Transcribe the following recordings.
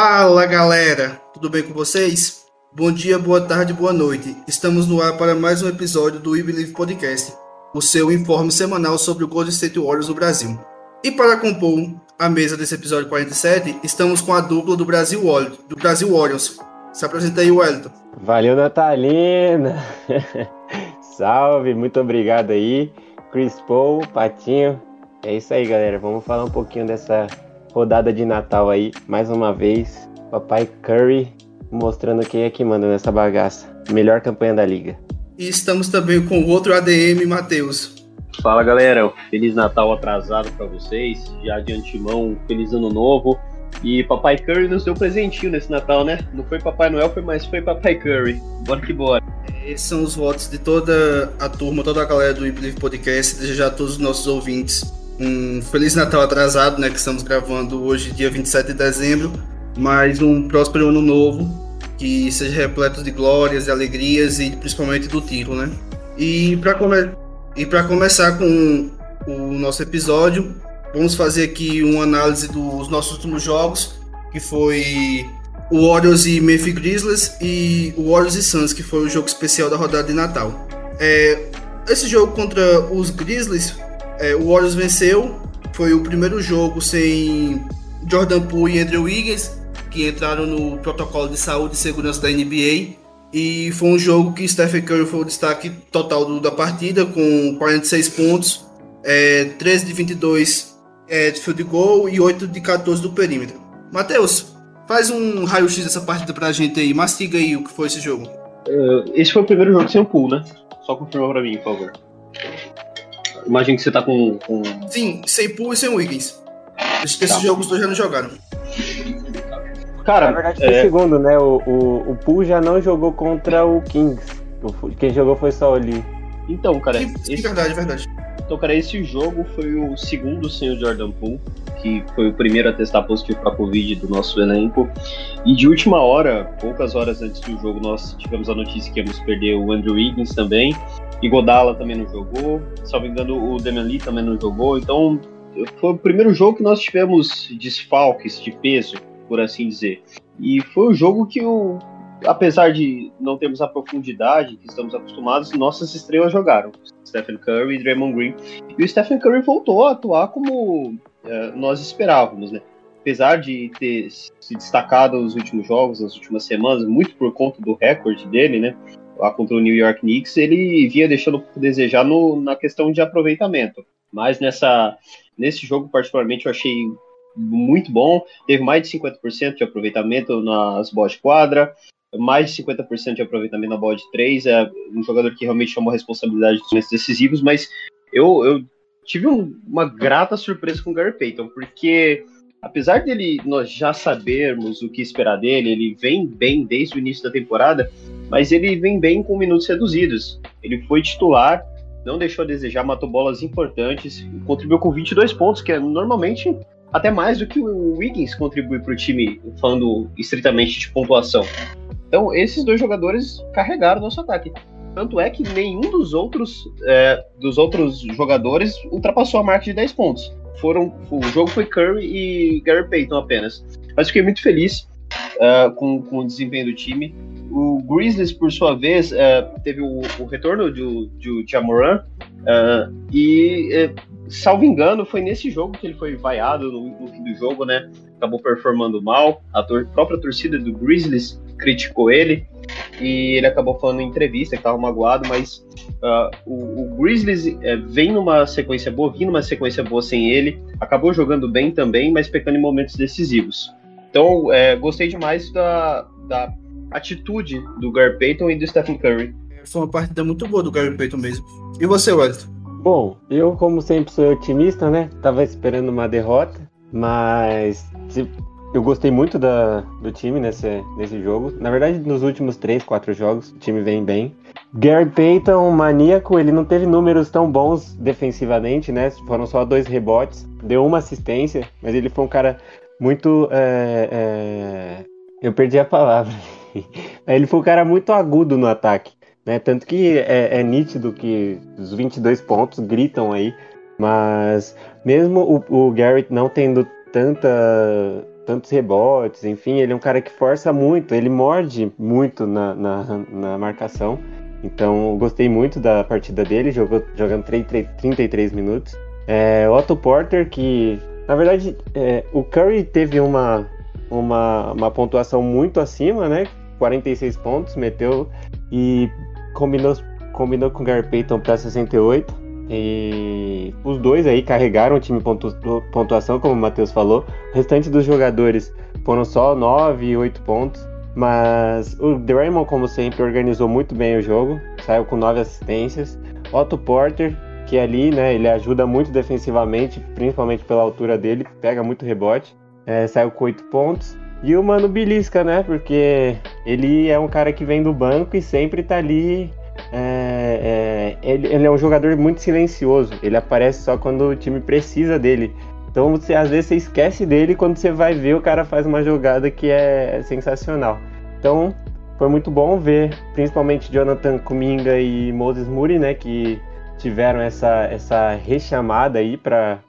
Fala galera, tudo bem com vocês? Bom dia, boa tarde, boa noite. Estamos no ar para mais um episódio do We Believe Podcast, o seu informe semanal sobre o Golden State Warriors do Brasil. E para compor a mesa desse episódio 47, estamos com a dupla do Brasil, do Brasil Warriors. Se apresenta aí, Wellington. Valeu, Natalina! Salve, muito obrigado aí. Chris Paul, Patinho. É isso aí, galera. Vamos falar um pouquinho dessa rodada de Natal aí. Mais uma vez, Papai Curry mostrando quem é que manda nessa bagaça. Melhor campanha da liga. E estamos também com o outro ADM, Matheus. Fala galera, Feliz Natal atrasado pra vocês, já de antemão, Feliz Ano Novo. E Papai Curry nos deu presentinho nesse Natal, né? Não foi Papai Noel, foi mais foi Papai Curry. Bora que bora. Esses são os votos de toda a turma, toda a galera do We Believe Podcast. Desejar a todos os nossos ouvintes um Feliz Natal atrasado, né? Que estamos gravando hoje, dia 27 de dezembro. Mais um próspero ano novo, que seja repleto de glórias e alegrias e principalmente do título, né? E para come começar com o nosso episódio, vamos fazer aqui uma análise dos nossos últimos jogos, que foi o Warriors e Memphis Grizzlies e o Warriors e Suns, que foi o jogo especial da rodada de Natal. É, esse jogo contra os Grizzlies, é, o Warriors venceu. Foi o primeiro jogo sem Jordan Poole e Andrew Wiggins, que entraram no protocolo de saúde e segurança da NBA. E foi um jogo que Stephen Curry foi o destaque total do- da partida, com 46 pontos, é, 13 de 22 é, de field goal e 8 de 14 do perímetro. Matheus, Faz um raio-x dessa partida pra gente aí. Mastiga aí o que foi esse jogo. Uh, esse foi o primeiro jogo sem o pool, né? Só confirma pra mim, por favor. Imagino que você tá com. com... Sim, sem Poole e sem Wiggins. Esse, esse Tá. jogo os dois já não jogaram. Cara, Na verdade, foi o é, segundo, né? O, o, o Poole já não jogou contra o Kings. O- Quem jogou foi só o Lee. então, cara, Sim, esse, verdade, verdade. então, cara, esse jogo foi o segundo sem o Jordan Poole, que foi o primeiro a testar positivo pra Covid do nosso elenco. E de última hora, poucas horas antes do jogo, nós tivemos a notícia que íamos perder o Andrew Wiggins também. Godala também não jogou. Me engano, o Damian Lee também não jogou. Então, foi o primeiro jogo que nós tivemos desfalques de peso, por assim dizer. E foi o jogo que o. Apesar de não termos a profundidade que estamos acostumados, nossas estrelas jogaram. Stephen Curry e Draymond Green. E o Stephen Curry voltou a atuar como eh, nós esperávamos, né? Apesar de ter se destacado nos últimos jogos, nas últimas semanas, muito por conta do recorde dele, né? Lá contra o New York Knicks, ele vinha deixando a desejar no, na questão de aproveitamento. Mas nessa, nesse jogo, particularmente, eu achei muito bom. Teve mais de 50% de aproveitamento nas bolas de quadra, mais de 50% de aproveitamento na bola de três. É um jogador que realmente chamou a responsabilidade dos momentos decisivos, mas eu, eu tive um- uma grata surpresa com o Gary Payton, porque apesar dele nós já sabermos o que esperar dele, ele vem bem desde o início da temporada, mas ele vem bem com minutos reduzidos. Ele foi titular, não deixou a desejar, matou bolas importantes, contribuiu com 22 pontos, que é normalmente até mais do que o Wiggins contribui para o time, falando estritamente de pontuação. Então, esses dois jogadores carregaram nosso ataque. Tanto é que nenhum dos outros, é, dos outros jogadores ultrapassou a marca de 10 pontos. Foram, o jogo foi Curry e Gary Payton apenas. Mas fiquei muito feliz é, com, com o desempenho do time. O Grizzlies, por sua vez, é, teve o, o retorno do, do Jamoran é, e, é, salvo engano, foi nesse jogo que ele foi vaiado no, no fim do jogo, né? Acabou performando mal. A tor- própria torcida do Grizzlies criticou ele e ele acabou falando em entrevista que estava magoado, mas ah, o, o Grizzlies eh, vem numa sequência boa, vinha numa sequência boa sem ele, acabou jogando bem também, mas pecando em momentos decisivos. Então, eh, gostei demais da, da atitude do Gary Payton e do Stephen Curry. Foi uma partida muito boa do Gary Payton mesmo. E você, Wellington? Bom, eu, como sempre, sou otimista, né? Tava esperando uma derrota. Mas eu gostei muito da, do time nesse, nesse jogo. Na verdade, nos últimos 3, 4 jogos, o time vem bem. Gary Payton, maníaco, ele não teve números tão bons defensivamente, né? Foram só dois rebotes, deu uma assistência, mas ele foi um cara muito. É, é... Eu perdi a palavra. ele foi um cara muito agudo no ataque, né? Tanto que é, é nítido que os 22 pontos gritam aí, mas mesmo o, o Garrett não tendo tanta tantos rebotes, enfim, ele é um cara que força muito, ele morde muito na, na, na marcação. Então, gostei muito da partida dele, jogou, jogando 3, 3, 33 minutos. É, Otto Porter, que na verdade é, o Curry teve uma, uma, uma pontuação muito acima, né? 46 pontos, meteu e combinou, combinou com o Gary Payton para 68. E os dois aí carregaram o time pontu pontuação, como o Matheus falou. O restante dos jogadores foram só 9 e 8 pontos. Mas o Draymond, como sempre, organizou muito bem o jogo. Saiu com 9 assistências. Otto Porter, que ali, né, ele ajuda muito defensivamente, principalmente pela altura dele, pega muito rebote. É, saiu com 8 pontos. E o Mano Belisca, né? Porque ele é um cara que vem do banco e sempre tá ali é, é, ele, ele, é um jogador muito silencioso. Ele aparece só quando o time precisa dele. Então você às vezes você esquece dele quando você vai ver o cara faz uma jogada que é sensacional. Então foi muito bom ver, principalmente Jonathan Kuminga e Moses Muri, né, que tiveram essa, essa rechamada aí para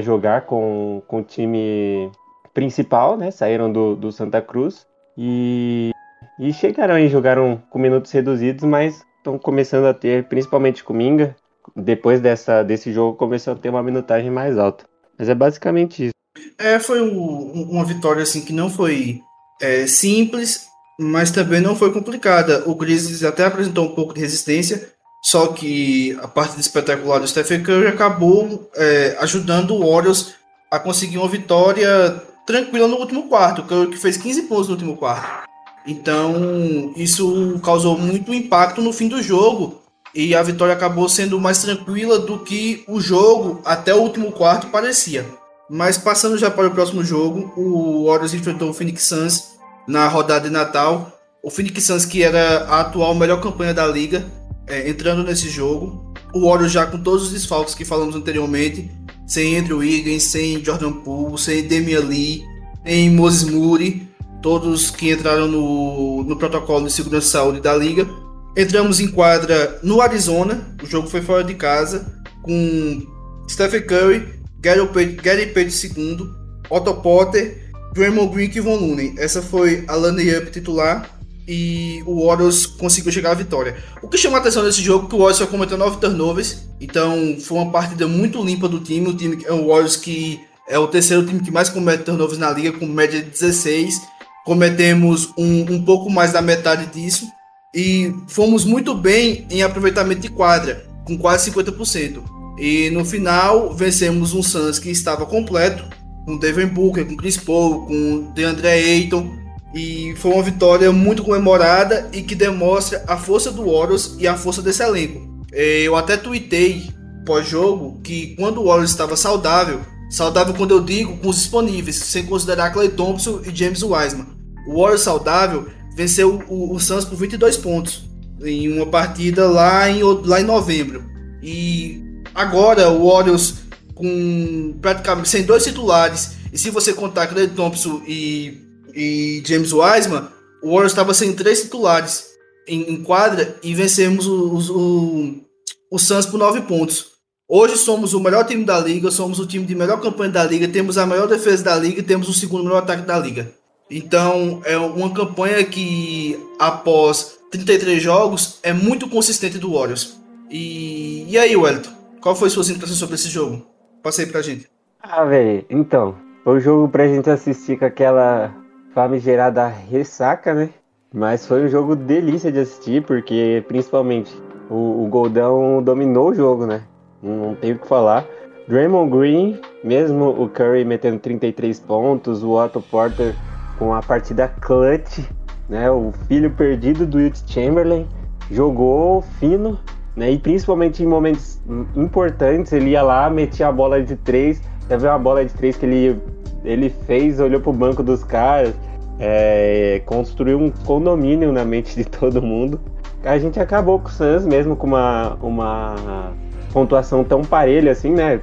jogar com, com o time principal, né? Saíram do, do Santa Cruz e, e chegaram e jogaram com minutos reduzidos, mas estão começando a ter, principalmente com Minga, depois dessa, desse jogo começou a ter uma minutagem mais alta. Mas é basicamente isso. É, foi um, uma vitória assim que não foi é, simples, mas também não foi complicada. O Grizzlies até apresentou um pouco de resistência, só que a parte espetacular do Stephen Curry acabou é, ajudando o Warriors a conseguir uma vitória tranquila no último quarto. Que fez 15 pontos no último quarto. Então, isso causou muito impacto no fim do jogo. E a vitória acabou sendo mais tranquila do que o jogo até o último quarto parecia. Mas passando já para o próximo jogo, o Warriors enfrentou o Phoenix Suns na rodada de Natal. O Phoenix Suns, que era a atual melhor campanha da liga, é, entrando nesse jogo. O Warriors já com todos os desfalques que falamos anteriormente, sem Andrew Wiggins, sem Jordan Poole, sem Damian Lee, sem Moses Moody todos que entraram no, no protocolo de segurança saúde da liga. Entramos em quadra no Arizona, o jogo foi fora de casa, com Stephen Curry, Gary Payton II, Otto Potter, Draymond Green e Von Looney. Essa foi a line-up titular e o Warriors conseguiu chegar à vitória. O que chama a atenção nesse jogo é que o Warriors só cometeu 9 turnovers, então foi uma partida muito limpa do time. O time é o Warriors que é o terceiro time que mais comete turnovers na liga, com média de 16 cometemos um, um pouco mais da metade disso e fomos muito bem em aproveitamento de quadra, com quase 50%. E no final vencemos um Suns que estava completo, com Devin Booker, com Chris Paul, com DeAndre Ayton, e foi uma vitória muito comemorada e que demonstra a força do Warriors e a força desse elenco. Eu até tuitei pós-jogo que quando o Warriors estava saudável, saudável quando eu digo com os disponíveis, sem considerar Clay Thompson e James Wiseman, o Warriors saudável venceu o, o Suns por 22 pontos em uma partida lá em, lá em novembro. E agora o Warriors com praticamente sem dois titulares, e se você contar Clay Thompson e, e James Wiseman, o Warriors estava sem três titulares em, em quadra e vencemos o, o, o Suns por 9 pontos. Hoje somos o melhor time da liga, somos o time de melhor campanha da liga, temos a maior defesa da liga temos o segundo melhor ataque da liga. Então, é uma campanha que, após 33 jogos, é muito consistente do Warriors. E, e aí, Wellington? Qual foi suas impressões sobre esse jogo? Passei pra gente. Ah, velho, então, foi um jogo pra gente assistir com aquela famigerada ressaca, né? Mas foi um jogo delícia de assistir, porque principalmente o, o Goldão dominou o jogo, né? Não, tenho o que falar. Draymond Green, mesmo o Curry metendo 33 pontos, o Otto Porter com a partida clutch, né? O filho perdido do Wilt Chamberlain jogou fino, né? E principalmente em momentos importantes, ele ia lá, metia a bola de três, teve uma bola de três que ele ele fez, olhou pro banco dos caras, é, construiu um condomínio na mente de todo mundo. A gente acabou com o Suns mesmo com uma, uma pontuação tão parelha assim, né?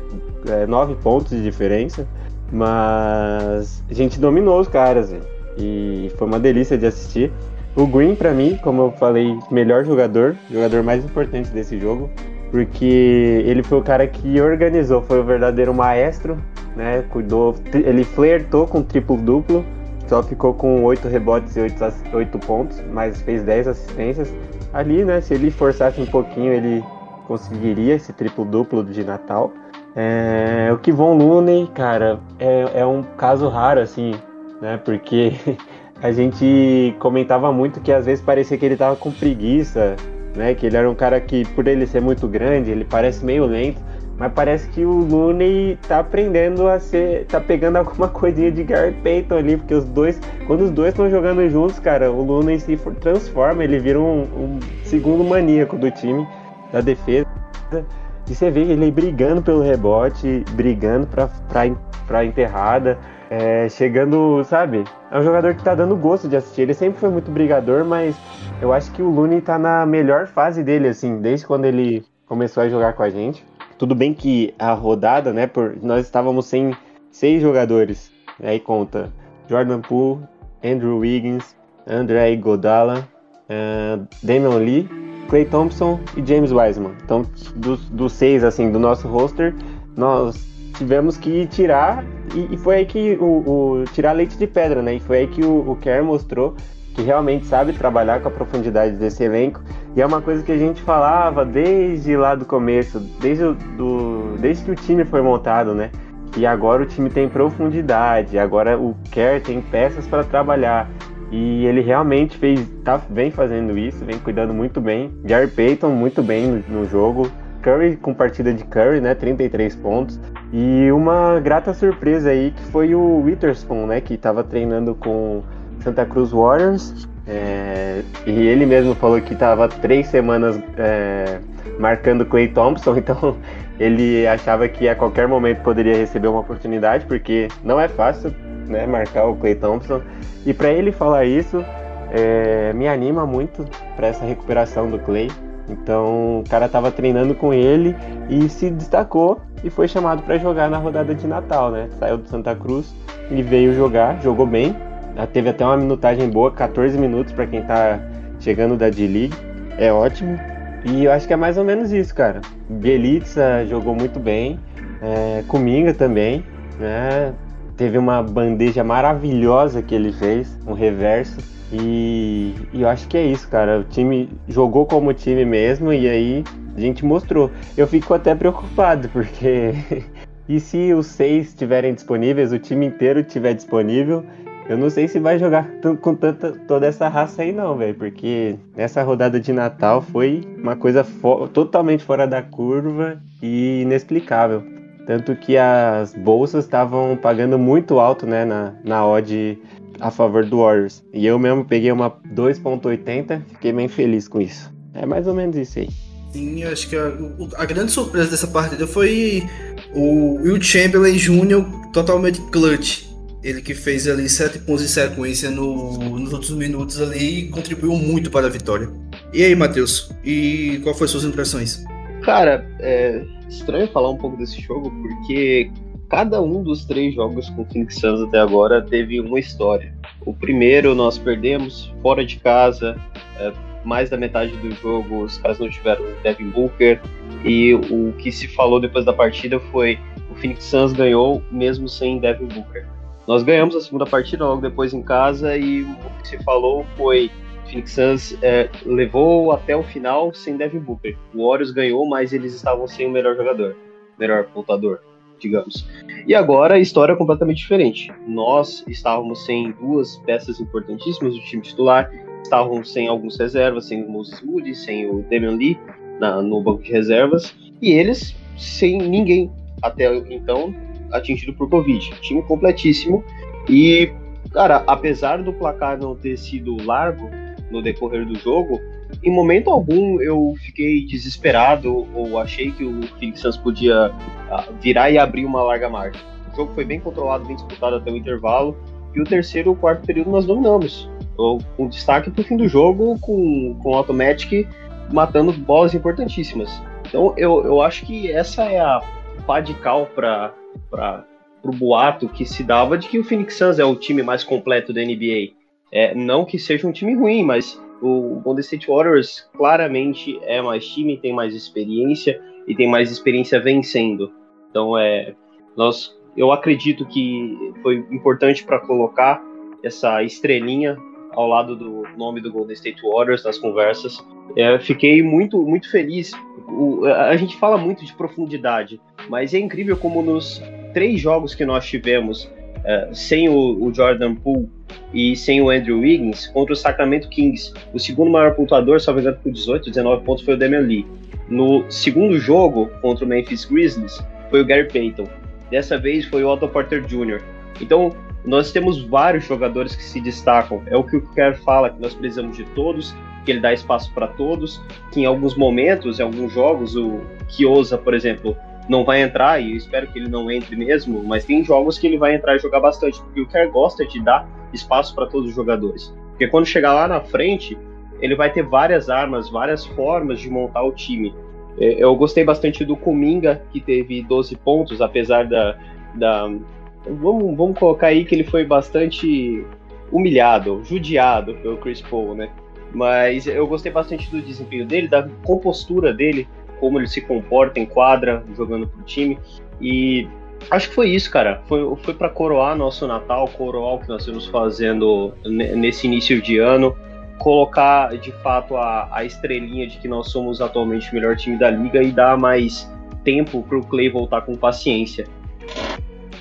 É, nove pontos de diferença. Mas a gente dominou os caras, e foi uma delícia de assistir. O Green, para mim, como eu falei, melhor jogador, jogador mais importante desse jogo, porque ele foi o cara que organizou, foi o verdadeiro maestro, né? Cuidou, ele flertou com triplo-duplo, só ficou com 8 rebotes e 8, 8 pontos, mas fez 10 assistências. Ali, né, se ele forçasse um pouquinho, ele conseguiria esse triplo-duplo de Natal. É, o Kivon Looney, cara, é, é um caso raro, assim, né, porque a gente comentava muito que às vezes parecia que ele tava com preguiça, né? Que ele era um cara que, por ele ser muito grande, ele parece meio lento, mas parece que o Looney tá aprendendo a ser. tá pegando alguma coisinha de Gary Payton ali, porque os dois, quando os dois estão jogando juntos, cara, o Looney se transforma, ele vira um, um segundo maníaco do time, da defesa. E você vê ele brigando pelo rebote, brigando pra, pra, pra enterrada é, chegando, sabe? É um jogador que tá dando gosto de assistir. Ele sempre foi muito brigador, mas eu acho que o Looney tá na melhor fase dele, assim, desde quando ele começou a jogar com a gente. Tudo bem que a rodada, né, por, nós estávamos sem seis jogadores. Aí conta Jordan Poole, Andrew Wiggins, André Godala, uh, Damian Lee, Clay Thompson e James Wiseman. Então, dos, dos seis, assim, do nosso roster, nós tivemos que tirar, e, e foi aí que o, o, tirar leite de pedra, né? E foi aí que o, o Kerr mostrou que realmente sabe trabalhar com a profundidade desse elenco. E é uma coisa que a gente falava desde lá do começo, desde, o, do, desde que o time foi montado, né? E agora o time tem profundidade, agora o Kerr tem peças para trabalhar. E ele realmente fez, tá, vem fazendo isso, vem cuidando muito bem. Gary Payton muito bem no, no jogo. Curry com partida de Curry, né? 33 pontos. E uma grata surpresa aí que foi o Witherspoon, né? Que estava treinando com Santa Cruz Warriors. É, e ele mesmo falou que estava três semanas é, marcando Clay Thompson, então ele achava que a qualquer momento poderia receber uma oportunidade, porque não é fácil né, marcar o Clay Thompson. E para ele falar isso, é, me anima muito para essa recuperação do Clay. Então o cara estava treinando com ele e se destacou e foi chamado para jogar na rodada de Natal, né? Saiu do Santa Cruz e veio jogar, jogou bem. Teve até uma minutagem boa, 14 minutos para quem está chegando da D-League. É ótimo. E eu acho que é mais ou menos isso, cara. Bielitsa jogou muito bem, é, também, né? Teve uma bandeja maravilhosa que ele fez, um reverso e, e, eu acho que é isso, cara. O time jogou como time mesmo e aí a gente mostrou. Eu fico até preocupado, porque e se os seis estiverem disponíveis, o time inteiro estiver disponível, eu não sei se vai jogar com tanta, toda essa raça aí não, velho. Porque nessa rodada de Natal foi uma coisa fo totalmente fora da curva e inexplicável. Tanto que as bolsas estavam pagando muito alto, né, na, na odd a favor do Warriors. E eu mesmo peguei uma 2.80, fiquei bem feliz com isso. É mais ou menos isso aí. Sim, acho que a, a grande surpresa dessa partida foi o Will Chamberlain Jr. totalmente clutch. Ele que fez ali sete pontos em sequência no, nos outros minutos ali e contribuiu muito para a vitória. E aí, Matheus? E qual foi suas impressões? Cara, é estranho falar um pouco desse jogo porque cada um dos três jogos com o Phoenix Suns até agora teve uma história. O primeiro nós perdemos fora de casa, é, mais da metade do jogo os caras não tiveram Devin Booker e o que se falou depois da partida foi o Phoenix Suns ganhou mesmo sem Devin Booker. Nós ganhamos a segunda partida logo depois em casa e o que se falou foi Phoenix Suns é, levou até o final sem Devin Booker. O Warriors ganhou, mas eles estavam sem o melhor jogador, melhor pontuador digamos. E agora a história é completamente diferente. Nós estávamos sem duas peças importantíssimas do time titular, estávamos sem alguns reservas, sem o Moses Moody, sem o Damian Lee na, no banco de reservas, e eles sem ninguém até então atingido por Covid. Time completíssimo. E, cara, apesar do placar não ter sido largo no decorrer do jogo, em momento algum eu fiquei desesperado ou achei que o Phoenix Suns podia ah, virar e abrir uma larga margem. O jogo foi bem controlado, bem disputado até o intervalo. E o terceiro e o quarto período nós dominamos. Com destaque para o fim do jogo, com, com o Automatic matando bolas importantíssimas. Então eu, eu acho que essa é a pá de cal para o boato que se dava de que o Phoenix Suns é o time mais completo da NBA. É, não que seja um time ruim, mas o Golden State Warriors claramente é mais time, tem mais experiência e tem mais experiência vencendo. Então é, nós, eu acredito que foi importante para colocar essa estrelinha ao lado do nome do Golden State Warriors nas conversas. É, fiquei muito, muito feliz. O, a gente fala muito de profundidade, mas é incrível como nos três jogos que nós tivemos é, sem o, o, Jordan Poole e sem o Andrew Wiggins contra o Sacramento Kings, o segundo maior pontuador, só engano por 18, 19 pontos foi o Damian Lee. No segundo jogo contra o Memphis Grizzlies foi o Gary Payton. Dessa vez foi o Otto Porter Jr. Então, nós temos vários jogadores que se destacam. É o que o Kerr fala, que nós precisamos de todos, que ele dá espaço para todos, que em alguns momentos, em alguns jogos, o Kiosa, por exemplo, não vai entrar, e eu espero que ele não entre mesmo, mas tem jogos que ele vai entrar e jogar bastante, porque o Kerr gosta de dar espaço para todos os jogadores. Porque quando chegar lá na frente, ele vai ter várias armas, várias formas de montar o time. É, eu gostei bastante do Kuminga, que teve 12 pontos, apesar da, da vamos, vamos colocar aí que ele foi bastante humilhado, judiado pelo Chris Paul, né? Mas eu gostei bastante do desempenho dele, da compostura dele, como ele se comporta em quadra, jogando pro time. E acho que foi isso, cara. Foi, foi para coroar nosso Natal, coroar o que nós estamos fazendo nesse início de ano, colocar de fato a, a estrelinha de que nós somos atualmente o melhor time da liga e dar mais tempo para o Clay voltar com paciência.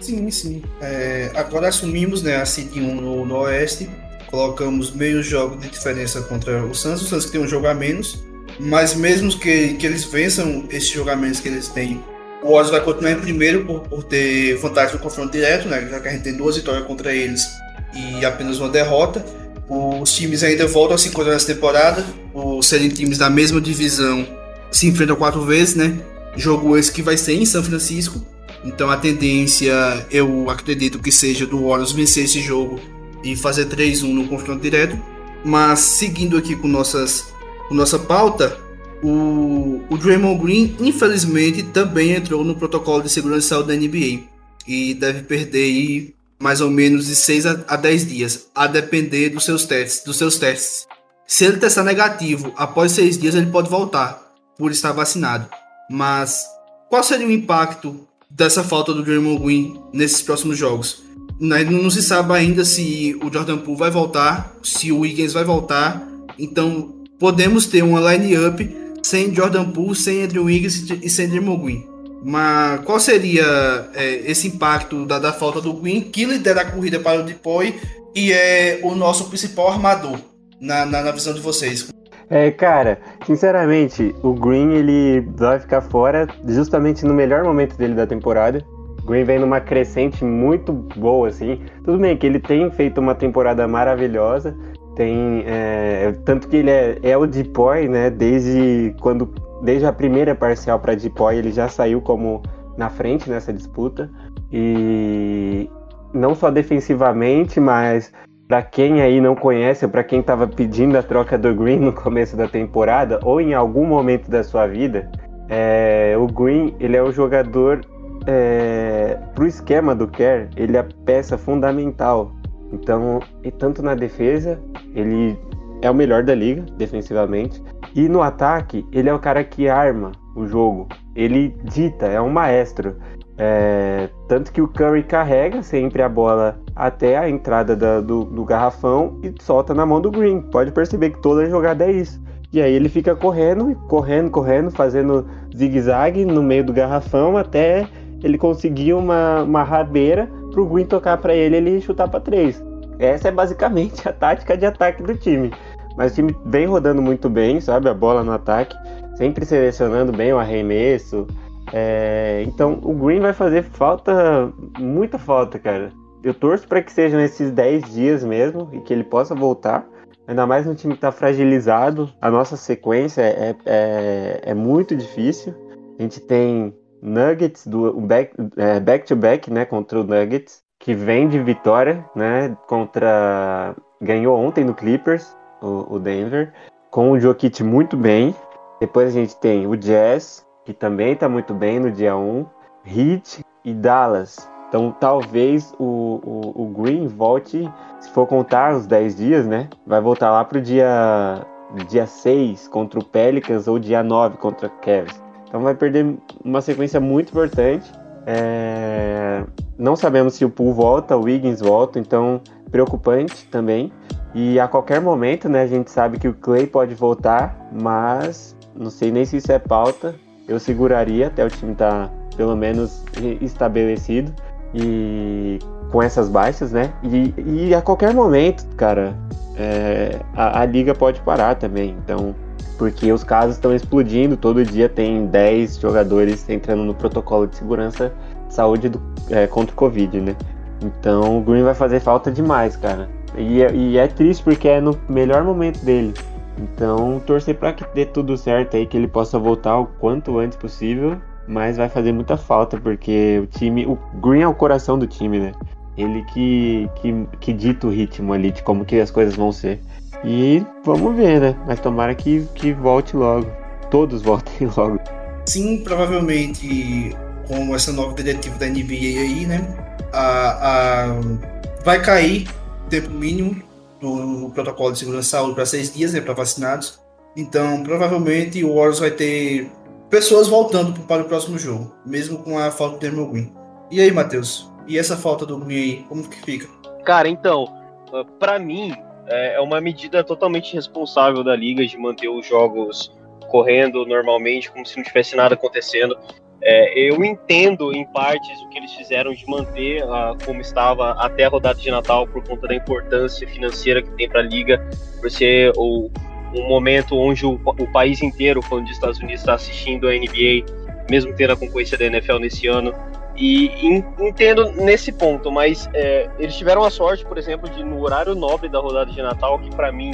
Sim, sim. É, agora assumimos né, a City 1 no, no Oeste, colocamos meio jogo de diferença contra o Santos, o Santos que tem um jogo a menos, mas mesmo que, que eles vençam esses jogamentos que eles têm, o Oz vai continuar em primeiro por, por ter vantagem no confronto direto, né, já que a gente tem duas vitórias contra eles e apenas uma derrota. Os times ainda voltam a se encontrar nessa temporada, os serem times da mesma divisão se enfrentam quatro vezes, né? Jogo esse que vai ser em São Francisco. Então a tendência, eu acredito que seja do Warriors vencer esse jogo e fazer 3-1 no confronto direto. Mas seguindo aqui com, nossas, com nossa pauta, o, o Draymond Green, infelizmente, também entrou no protocolo de segurança de saúde da NBA e deve perder mais ou menos de 6 a 10 dias, a depender dos seus testes. Dos seus testes. Se ele testar negativo após 6 dias, ele pode voltar por estar vacinado. Mas qual seria o impacto dessa falta do Draymond Green nesses próximos jogos. Né, não se sabe ainda se o Jordan Poole vai voltar, se o Wiggins vai voltar. Então podemos ter uma line-up sem Jordan Poole, sem Andrew Wiggins e sem Draymond Green. Mas qual seria é, esse impacto da, da, falta do Green, que lidera a corrida para o Depoy e é o nosso principal armador na, na, na visão de vocês? É, cara, sinceramente, o Green ele vai ficar fora justamente no melhor momento dele da temporada. Green vem numa crescente muito boa, assim. Tudo bem que ele tem feito uma temporada maravilhosa, tem é, tanto que ele é, é o Depoy, né? Desde quando, desde a primeira parcial para Depoy, ele já saiu como na frente nessa disputa e não só defensivamente, mas para quem aí não conhece, para quem estava pedindo a troca do Green no começo da temporada, ou em algum momento da sua vida, é, o Green ele é o jogador é, para o esquema do Kerr, ele é a peça fundamental. Então, e tanto na defesa, ele é o melhor da liga, defensivamente, e no ataque, ele é o cara que arma o jogo. Ele dita, é um maestro. É, tanto que o Curry carrega sempre a bola até a entrada da, do, do, garrafão e solta na mão do Green. Pode perceber que toda jogada é isso. E aí ele fica correndo, correndo, correndo, fazendo zigue-zague no meio do garrafão até ele conseguir uma, uma rabeira pro Green tocar para ele ele chutar para três. Essa é basicamente a tática de ataque do time. Mas o time vem rodando muito bem, sabe? A bola no ataque, sempre selecionando bem o arremesso, é, então o Green vai fazer falta, muita falta, cara. Eu torço para que sejam esses 10 dias mesmo e que ele possa voltar. Ainda mais no time que está fragilizado. A nossa sequência é, é, é muito difícil. A gente tem Nuggets, do back, é, back, né, contra o Nuggets, que vem de vitória, né, contra ganhou ontem no Clippers, o, o Denver, com o Jokic muito bem. Depois a gente tem o Jazz, que também está muito bem no dia 1, Heat e Dallas. Então talvez o, o, o, Green volte, se for contar os 10 dias, né? Vai voltar lá pro dia, dia 6 contra o Pelicans ou dia 9 contra o Cavs. Então vai perder uma sequência muito importante. É... Não sabemos se o Poole volta, o Wiggins volta, então preocupante também. E a qualquer momento, né, a gente sabe que o Clay pode voltar, mas não sei nem se isso é pauta. Eu seguraria até o time estar tá, pelo menos estabelecido e com essas baixas, né? E, e a qualquer momento, cara, é, a, a liga pode parar também. Então, porque os casos estão explodindo, todo dia tem 10 jogadores entrando no protocolo de segurança de saúde do, é, contra o Covid, né? Então o Green vai fazer falta demais, cara. E, é, e é triste porque é no melhor momento dele. Então torcer para que dê tudo certo aí, que ele possa voltar o quanto antes possível. Mas vai fazer muita falta porque o time. O Green é o coração do time, né? Ele que, que, que dita o ritmo ali de como que as coisas vão ser. E vamos ver, né? Mas tomara que, que volte logo. Todos voltem logo. Sim, provavelmente com essa nova diretiva da NBA aí, né? A, a, vai cair tempo mínimo do protocolo de segurança de saúde para seis dias, né? Para vacinados. Então, provavelmente o Warriors vai ter pessoas voltando para o próximo jogo, mesmo com a falta do Dermo Green. E aí, Matheus? E essa falta do Green aí, como que fica? Cara, então, para mim, é, é uma medida totalmente responsável da liga de manter os jogos correndo normalmente, como se não tivesse nada acontecendo. É, eu entendo em partes o que eles fizeram de manter uh, como estava até a rodada de Natal por conta da importância financeira que tem para a liga, por ser o, um momento onde o, o país inteiro, falando dos Estados Unidos, está assistindo a NBA, mesmo tendo a concorrência da NFL nesse ano. E entendo nesse ponto, mas é, eles tiveram a sorte, por exemplo, de no horário nobre da rodada de Natal, que para mim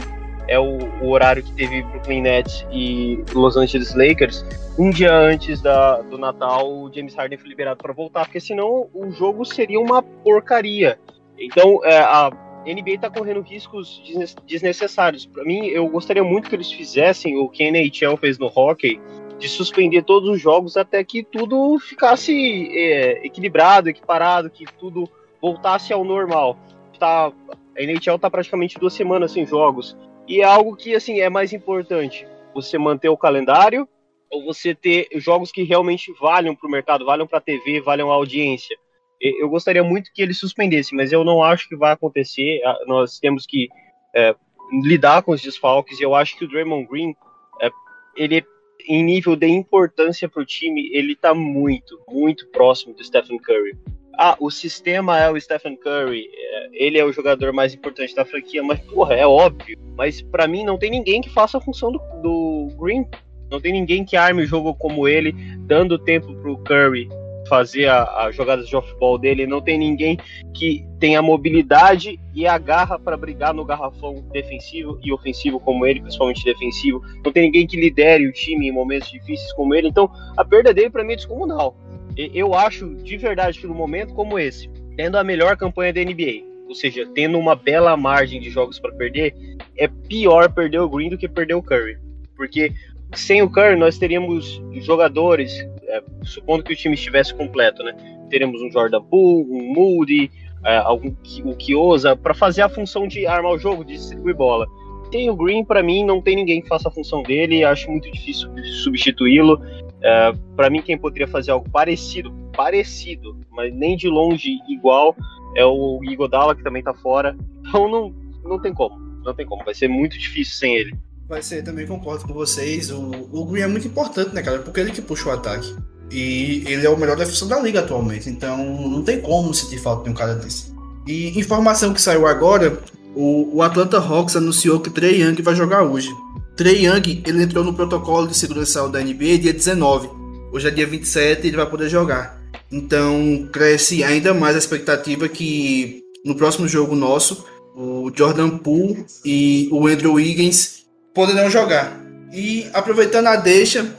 é o, o, horário que teve Brooklyn Nets e Los Angeles Lakers, um dia antes da, do Natal, o James Harden foi liberado para voltar, porque senão o jogo seria uma porcaria. Então, é, a NBA está correndo riscos desnecessários. Para mim, eu gostaria muito que eles fizessem o que a NHL fez no hockey, de suspender todos os jogos até que tudo ficasse é, equilibrado, equiparado, que tudo voltasse ao normal. Tá, a NHL está praticamente duas semanas sem jogos. E é algo que assim é mais importante. Você manter o calendário ou você ter jogos que realmente valham para o mercado, valham para a TV, valham a audiência. Eu gostaria muito que ele suspendesse, mas eu não acho que vai acontecer. Nós temos que é, lidar com os desfalques. Eu acho que o Draymond Green, é, ele em nível de importância para o time, ele está muito, muito próximo do Stephen Curry. Ah, o sistema é o Stephen Curry, é, ele é o jogador mais importante da franquia, mas porra, é óbvio. Mas para mim não tem ninguém que faça a função do, do Green. Não tem ninguém que arme o jogo como ele, dando tempo pro Curry fazer as jogadas de off-ball dele. Não tem ninguém que tenha mobilidade e a garra para brigar no garrafão defensivo e ofensivo como ele, principalmente defensivo. Não tem ninguém que lidere o time em momentos difíceis como ele. Então, a perda dele para mim é descomunal. Eu acho de verdade que no momento como esse, tendo a melhor campanha da NBA, ou seja, tendo uma bela margem de jogos para perder, é pior perder o Green do que perder o Curry. Porque sem o Curry nós teríamos jogadores, é, supondo que o time estivesse completo, né? Teremos um Jordan Poole, um Moody, é, algum, o Kiosa, para fazer a função de armar o jogo, de distribuir bola. Tem o Green, para mim, não tem ninguém que faça a função dele, acho muito difícil substituí-lo. É, para mim, quem poderia fazer algo parecido, parecido, mas nem de longe igual, é o Igodala, que também tá fora. Então não, não tem como, não tem como, vai ser muito difícil sem ele. Vai ser, também concordo com vocês. O, o Green é muito importante, né, cara? Porque ele que puxa o ataque. E ele é o melhor defensor da liga atualmente. Então não tem como sentir falta de um cara desse. E informação que saiu agora: o, o Atlanta Hawks anunciou que Trey Young vai jogar hoje. Trey Young ele entrou no protocolo de segurança da NBA dia 19. Hoje é dia 27 e ele vai poder jogar. Então cresce ainda mais a expectativa que no próximo jogo nosso, o Jordan Poole e o Andrew Wiggins poderão jogar. E aproveitando a deixa,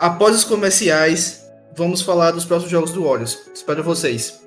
após os comerciais, vamos falar dos próximos jogos do Warriors. Espero vocês.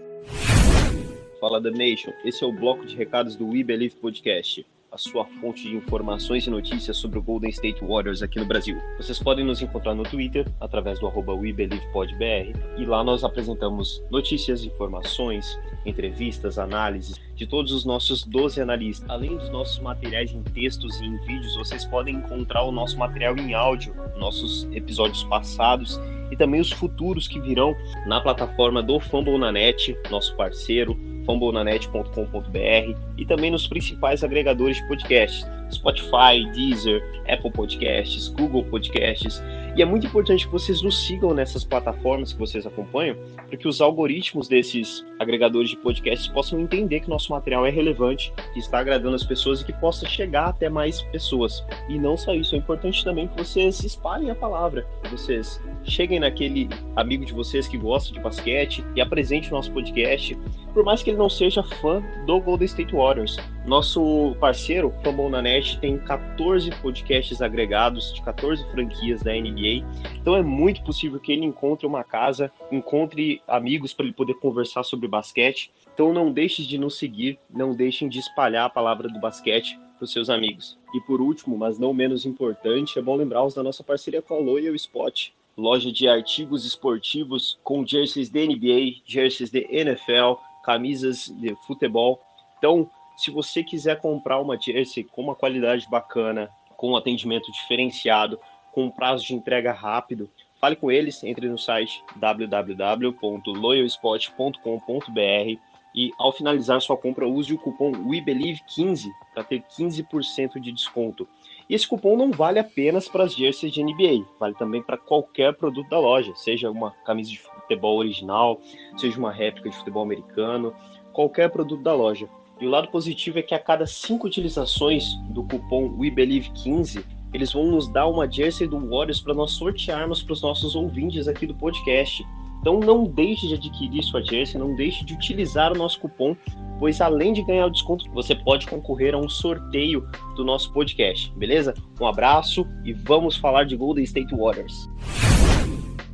Fala The Nation, esse é o bloco de recados do We Believe Podcast a sua fonte de informações e notícias sobre o Golden State Warriors aqui no Brasil. Vocês podem nos encontrar no Twitter, através do arroba WeBelievePodBR, e lá nós apresentamos notícias, informações, entrevistas, análises de todos os nossos 12 analistas. Além dos nossos materiais em textos e em vídeos, vocês podem encontrar o nosso material em áudio, nossos episódios passados e também os futuros que virão na plataforma do Fumble na Net, nosso parceiro, fumblenanet.com.br e também nos principais agregadores de podcasts, Spotify, Deezer, Apple Podcasts, Google Podcasts e é muito importante que vocês nos sigam nessas plataformas que vocês acompanham, para que os algoritmos desses agregadores de podcasts possam entender que nosso material é relevante, que está agradando as pessoas e que possa chegar até mais pessoas. E não só isso, é importante também que vocês espalhem a palavra, que vocês cheguem naquele amigo de vocês que gosta de basquete e apresente o nosso podcast, por mais que ele não seja fã do Golden State Warriors. Nosso parceiro, Fumble na Net, tem 14 podcasts agregados de 14 franquias da NBA. Então é muito possível que ele encontre uma casa, encontre amigos para ele poder conversar sobre basquete. Então não deixem de nos seguir, não deixem de espalhar a palavra do basquete para os seus amigos. E por último, mas não menos importante, é bom lembrá-los da nossa parceria com a Loyal Spot, loja de artigos esportivos com jerseys de NBA, jerseys de NFL, camisas de futebol. Então, se você quiser comprar uma jersey com uma qualidade bacana, com um atendimento diferenciado, com um prazo de entrega rápido, fale com eles, entre no site www.loyalspot.com.br e ao finalizar sua compra use o cupom WeBelieve15 para ter 15% de desconto. E esse cupom não vale apenas para as jerseys de NBA, vale também para qualquer produto da loja, seja uma camisa de futebol original, seja uma réplica de futebol americano, qualquer produto da loja. E o lado positivo é que a cada cinco utilizações do cupom WeBelieve15, eles vão nos dar uma jersey do Warriors para nós sortearmos para os nossos ouvintes aqui do podcast. Então não deixe de adquirir sua jersey, não deixe de utilizar o nosso cupom, pois além de ganhar o desconto, você pode concorrer a um sorteio do nosso podcast, beleza? Um abraço e vamos falar de Golden State Warriors.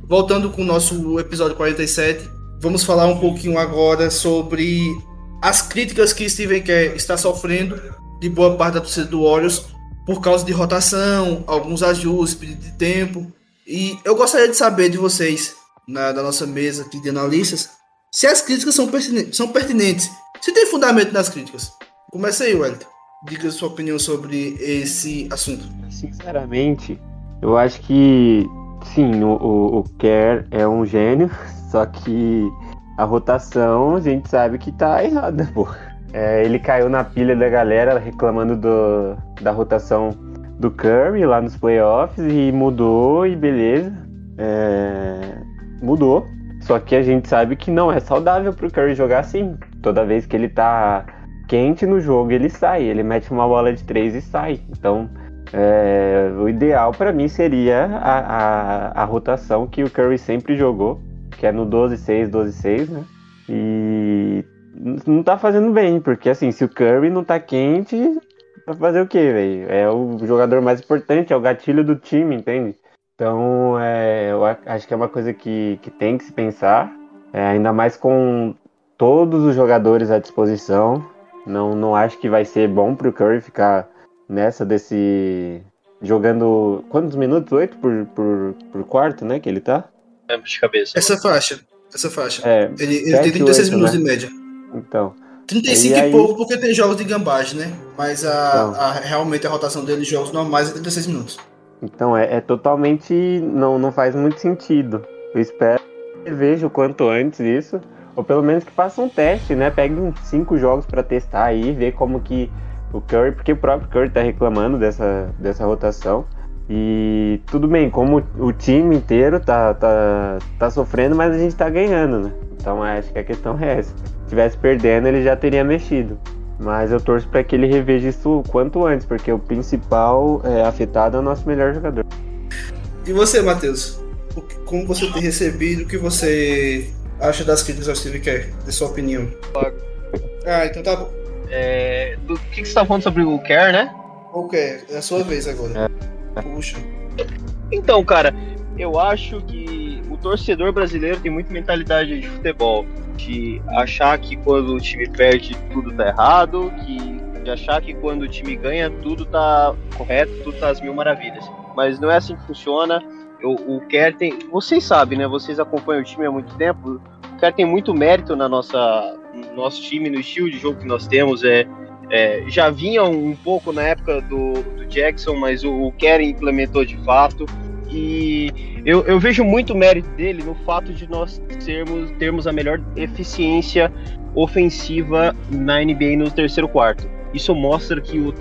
Voltando com o nosso episódio 47, vamos falar um pouquinho agora sobre as críticas que Steven Kerr está sofrendo de boa parte da torcida do Warriors por causa de rotação, alguns ajustes, de tempo. E eu gostaria de saber de vocês, na, da nossa mesa aqui de analistas, se as críticas são pertinentes, são pertinentes, se tem fundamento nas críticas. Começa aí, Wellington. Diga sua opinião sobre esse assunto. Sinceramente, eu acho que sim, o, o, o Kerr é um gênio, só que a rotação a gente sabe que tá errada, pô. É, ele caiu na pilha da galera reclamando do, da rotação do Curry lá nos playoffs e mudou e beleza. É, mudou. Só que a gente sabe que não é saudável pro Curry jogar assim. Toda vez que ele tá quente no jogo, ele sai. Ele mete uma bola de três e sai. Então, é, o ideal para mim seria a, a, a rotação que o Curry sempre jogou que é no 12-6, 12-6, né? E não tá fazendo bem, porque assim, se o Curry não tá quente, vai fazer o quê, velho? É o jogador mais importante, é o gatilho do time, entende? Então, é, eu acho que é uma coisa que, que tem que se pensar, é, ainda mais com todos os jogadores à disposição. Não, não acho que vai ser bom pro Curry ficar nessa desse. jogando. Quantos minutos? Oito por, por, por quarto, né? Que ele tá? lembro de cabeça. Essa faixa. Essa faixa. É, ele, ele tem 36 8, minutos né? de média. Então. 35 E e, aí- pouco porque tem jogos de gambagem, né? Mas a, Então. a- realmente a rotação dele em jogos normais é 36 minutos. Então é, é totalmente. Não, não faz muito sentido. Eu espero que veja o quanto antes isso. Ou pelo menos que faça um teste, né? Pegue uns cinco jogos pra testar aí, ver como que o Curry, porque o próprio Curry tá reclamando dessa, dessa rotação. E tudo bem, como o time inteiro tá, tá, tá sofrendo, mas a gente tá ganhando, né? Então acho que a questão é essa. Se tivesse perdendo, ele já teria mexido. Mas eu torço para que ele reveja isso o quanto antes, porque o principal é, afetado é o nosso melhor jogador. E você, Matheus? O que- Como você tem recebido? O que você acha das críticas ao Steve Kerr? De sua opinião? Ah, então tá bom. É, do que, que você tá falando sobre o Care, né? Ok, é a sua vez agora. Puxa. Então, cara, eu acho que o torcedor brasileiro tem muita mentalidade de futebol, de achar que quando o time perde tudo tá errado, que de achar que quando o time ganha tudo tá correto, tudo tá às mil maravilhas. Mas não é assim que funciona. O, Kerr tem, vocês sabem, né? Vocês acompanham o time há muito tempo. O Kerr tem muito mérito na nossa no nosso time, no estilo de jogo que nós temos. É, é, já vinha um pouco na época do, do Jackson, mas o, o Kerr implementou de fato. E eu, eu, vejo muito mérito dele no fato de nós termos, termos a melhor eficiência ofensiva na NBA no terceiro quarto. Isso mostra que o,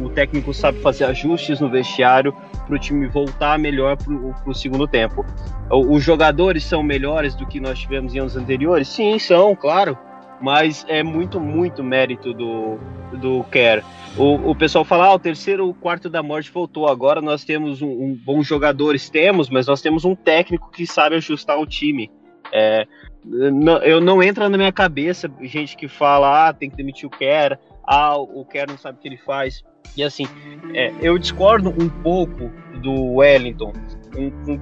o técnico sabe fazer ajustes no vestiário para o time voltar melhor para o segundo tempo. Os jogadores são melhores do que nós tivemos em anos anteriores? Sim, são, claro mas é muito, muito mérito do, do Kerr. O, o pessoal fala, ah, o terceiro o quarto da morte voltou. Agora nós temos um, um, bons jogadores, temos, mas nós temos um técnico que sabe ajustar o time. É, não, eu não entra na minha cabeça gente que fala, ah, tem que demitir o Kerr, ah, o Kerr não sabe o que ele faz. E assim, é, eu discordo um pouco do Wellington com, com,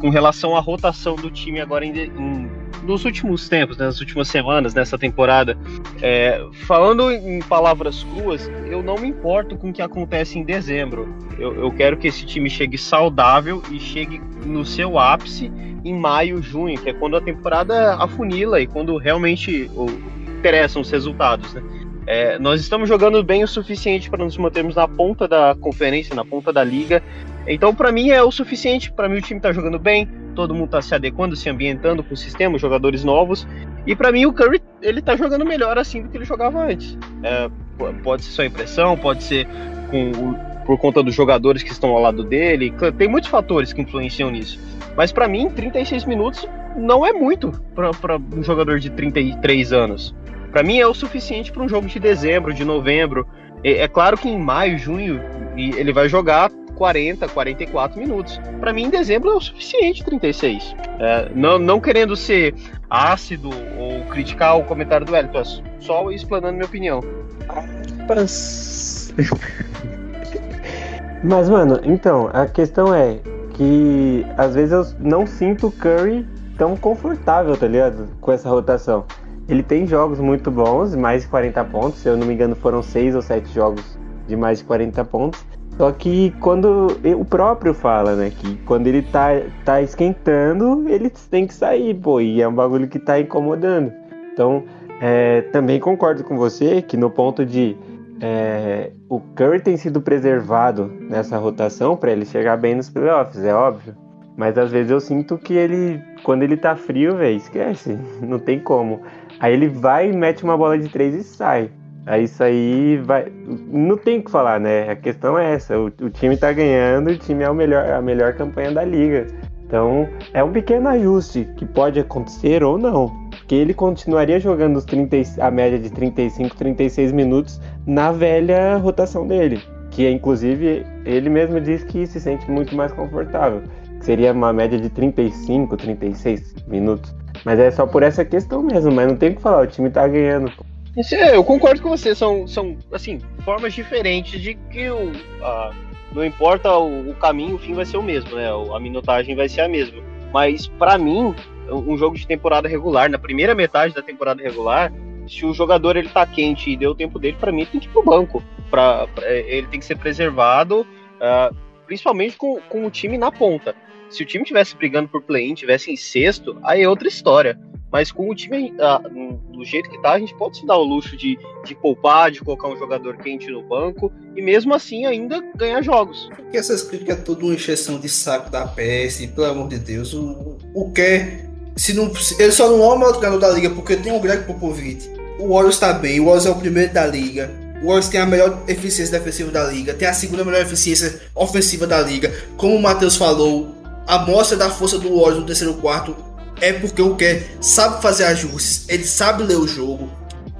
com relação à rotação do time agora em, em nos últimos tempos, né, nas últimas semanas, nessa temporada, é, falando em palavras cruas, eu não me importo com o que acontece em dezembro. Eu, eu quero que esse time chegue saudável e chegue no seu ápice em maio, junho, que é quando a temporada afunila e quando realmente oh, interessam os resultados, né? É, nós estamos jogando bem o suficiente para nos mantermos na ponta da conferência, na ponta da liga. Então, para mim, é o suficiente. Para mim, o time está jogando bem, todo mundo está se adequando, se ambientando com o sistema, jogadores novos. E para mim, o Curry ele tá jogando melhor assim do que ele jogava antes. É, pode ser só impressão, pode ser com, por conta dos jogadores que estão ao lado dele. Tem muitos fatores que influenciam nisso. Mas para mim, 36 minutos não é muito para um jogador de 33 anos. Para mim é o suficiente para um jogo de dezembro, de novembro. É, é, claro que em maio, junho, ele vai jogar 40, 44 minutos. Para mim, em dezembro é o suficiente 36. É, não, não querendo ser ácido ou criticar o comentário do Elton, só explanando minha opinião. Mas, mano, então, a questão é que às vezes eu não sinto o Curry tão confortável, tá ligado? Com essa rotação. Ele tem jogos muito bons, mais de 40 pontos. Se eu não me engano, foram 6 ou 7 jogos de mais de 40 pontos. Só que quando o próprio fala, né, que quando ele tá, tá esquentando, ele tem que sair, pô, e é um bagulho que tá incomodando. Então, é, também concordo com você que no ponto de é, o Curry tem sido preservado nessa rotação para ele chegar bem nos playoffs, é óbvio. Mas às vezes eu sinto que ele, quando ele tá frio, velho, esquece, não tem como. Aí ele vai, mete uma bola de três e sai. Aí isso aí vai. Não tem o que falar, né? A questão é essa. O, o time tá ganhando, o time é o melhor, a melhor campanha da liga. Então é um pequeno ajuste que pode acontecer ou não. Porque ele continuaria jogando os 30, a média de 35, 36 minutos na velha rotação dele. Que inclusive ele mesmo diz que se sente muito mais confortável. seria uma média de 35, 36 minutos. Mas é só por essa questão mesmo, mas não tem o que falar, o time tá ganhando. É, eu concordo com você, são, são assim, formas diferentes de que o, a, não importa o, o, caminho, o fim vai ser o mesmo, né? A minutagem vai ser a mesma. Mas para mim, um jogo de temporada regular, na primeira metade da temporada regular, se o jogador ele tá quente e deu o tempo dele, para mim tem que ir pro banco. Pra, pra, ele tem que ser preservado, uh, principalmente com, com o time na ponta. Se o time tivesse brigando por play-in, tivesse em sexto, aí é outra história. Mas com o time ah, do jeito que tá, a gente pode se dar o luxo de, de poupar, de colocar um jogador quente no banco e mesmo assim ainda ganhar jogos. Porque essas críticas é tudo uma encheção de saco da PS, pelo amor de Deus. O, o que se não, ele só não é o maior treinador da liga porque tem o Greg Popovich. O Warriors está bem, o Warriors é o primeiro da liga. O Warriors tem a melhor eficiência defensiva da liga, tem a segunda melhor eficiência ofensiva da liga. Como o Matheus falou, a mostra da força do Warriors no terceiro quarto é porque o Kerr sabe fazer ajustes, ele sabe ler o jogo.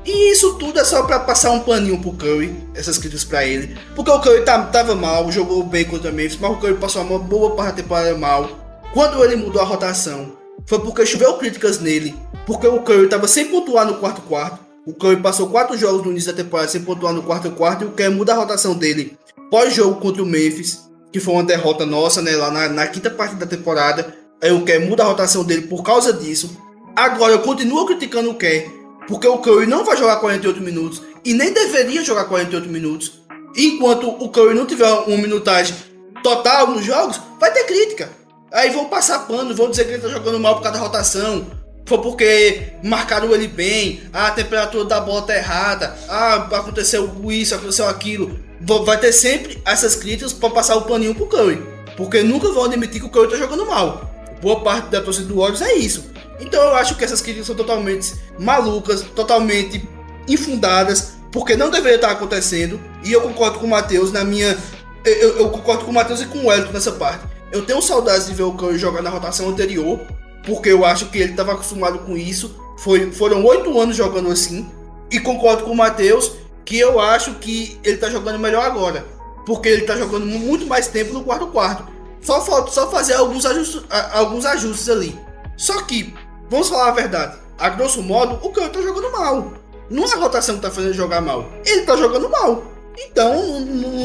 E isso tudo é só para passar um paninho pro Curry, essas críticas para ele. Porque o Curry tá, tava mal, jogou bem contra o Memphis, mas o Curry passou uma boa parte da temporada mal. Quando ele mudou a rotação, foi porque choveu críticas nele. Porque o Curry tava sem pontuar no quarto quarto. O Curry passou quatro jogos no início da temporada sem pontuar no quarto quarto e o Kerr muda a rotação dele pós-jogo contra o Memphis que foi uma derrota nossa, né, lá na, na, quinta parte da temporada, o Kerr muda a rotação dele por causa disso. Agora eu continuo criticando o Kerr, porque o Curry não vai jogar 48 minutos e nem deveria jogar 48 minutos. Enquanto o Curry não tiver uma minutagem total nos jogos, vai ter crítica. Aí vão passar pano, vão dizer que ele tá jogando mal por causa da rotação. Foi porque marcaram ele bem, ah, a temperatura da bola tá errada, ah, aconteceu isso, aconteceu aquilo. Vai ter sempre essas críticas para passar o paninho pro Curry. Porque nunca vão admitir que o Curry tá jogando mal. Boa parte da torcida do Warriors é isso. Então eu acho que essas críticas são totalmente malucas, totalmente infundadas, porque não deveria estar acontecendo. E eu concordo com o Matheus na minha. Eu, eu, concordo com o Matheus e com o Elton nessa parte. Eu tenho saudades de ver o Curry jogar na rotação anterior, porque eu acho que ele estava acostumado com isso. Foi, foram oito anos jogando assim. E concordo com o Matheus que eu acho que ele está jogando melhor agora. Porque ele está jogando muito mais tempo no quarto quarto. Só falta só fazer alguns ajustes, alguns ajustes ali. Só que, vamos falar a verdade. A grosso modo, o Curry tá jogando mal. Não é a rotação que tá fazendo jogar mal. Ele tá jogando mal. Então,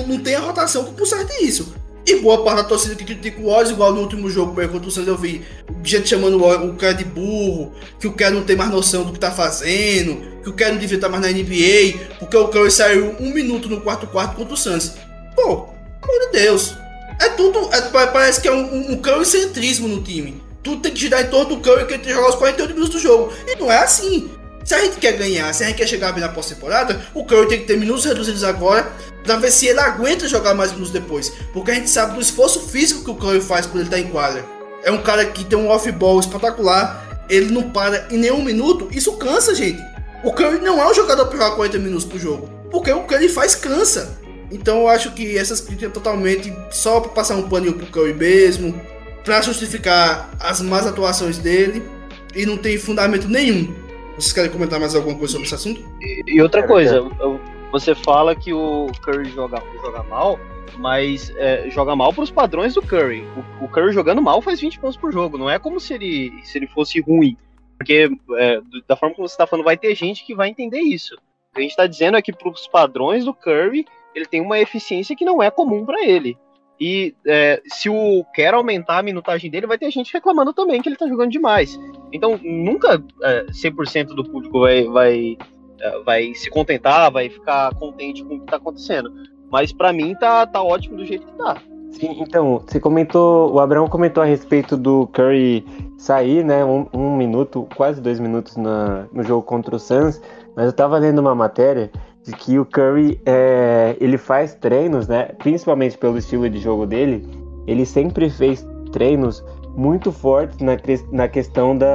não tem a rotação que conserte isso. E boa parte da torcida que critica o Oz, igual no último jogo contra o Santos, eu vi gente chamando o cara de burro, que o cara não tem mais noção do que tá fazendo, que o cara não devia estar mais na NBA, porque o Curry saiu um minuto no quarto quarto contra o Santos. Pô, amor de Deus. É tudo. É, parece que é um, um Curry-centrismo no time. Tudo tem que girar em torno do Curry que ele tem que jogar os 48 minutos do jogo. E não é assim. Se a gente quer ganhar, se a gente quer chegar bem na pós-temporada, o Curry tem que ter minutos reduzidos agora para ver se ele aguenta jogar mais minutos depois. Porque a gente sabe do esforço físico que o Curry faz quando ele tá em quadra. É um cara que tem um off-ball espetacular, ele não para em nenhum minuto, isso cansa, gente. O Curry não é um jogador para jogar 40 minutos por jogo, porque o que ele faz cansa. Então eu acho que essas críticas totalmente só para passar um paninho pro Curry mesmo, para justificar as más atuações dele e não tem fundamento nenhum. Vocês querem comentar mais alguma coisa sobre esse assunto? E, e outra coisa, você fala que o Curry joga, joga mal, mas é, joga mal para os padrões do Curry. O, o, Curry jogando mal faz 20 pontos por jogo, não é como se ele, se ele fosse ruim. Porque é, da forma como você está falando, vai ter gente que vai entender isso. O que a gente está dizendo é que para os padrões do Curry, ele tem uma eficiência que não é comum para ele. E é, se o quer aumentar a minutagem dele, vai ter gente reclamando também que ele tá jogando demais. Então, nunca é, 100% do público vai, vai, é, vai se contentar, vai ficar contente com o que tá acontecendo. Mas para mim tá, tá ótimo do jeito que tá. Sim, então, você comentou, o Abraão comentou a respeito do Curry sair, né, um, um minuto, quase dois minutos na, no jogo contra o Suns, mas eu tava lendo uma matéria de que o Curry é, ele faz treinos, né? Principalmente pelo estilo de jogo dele, ele sempre fez treinos muito fortes na, na questão da,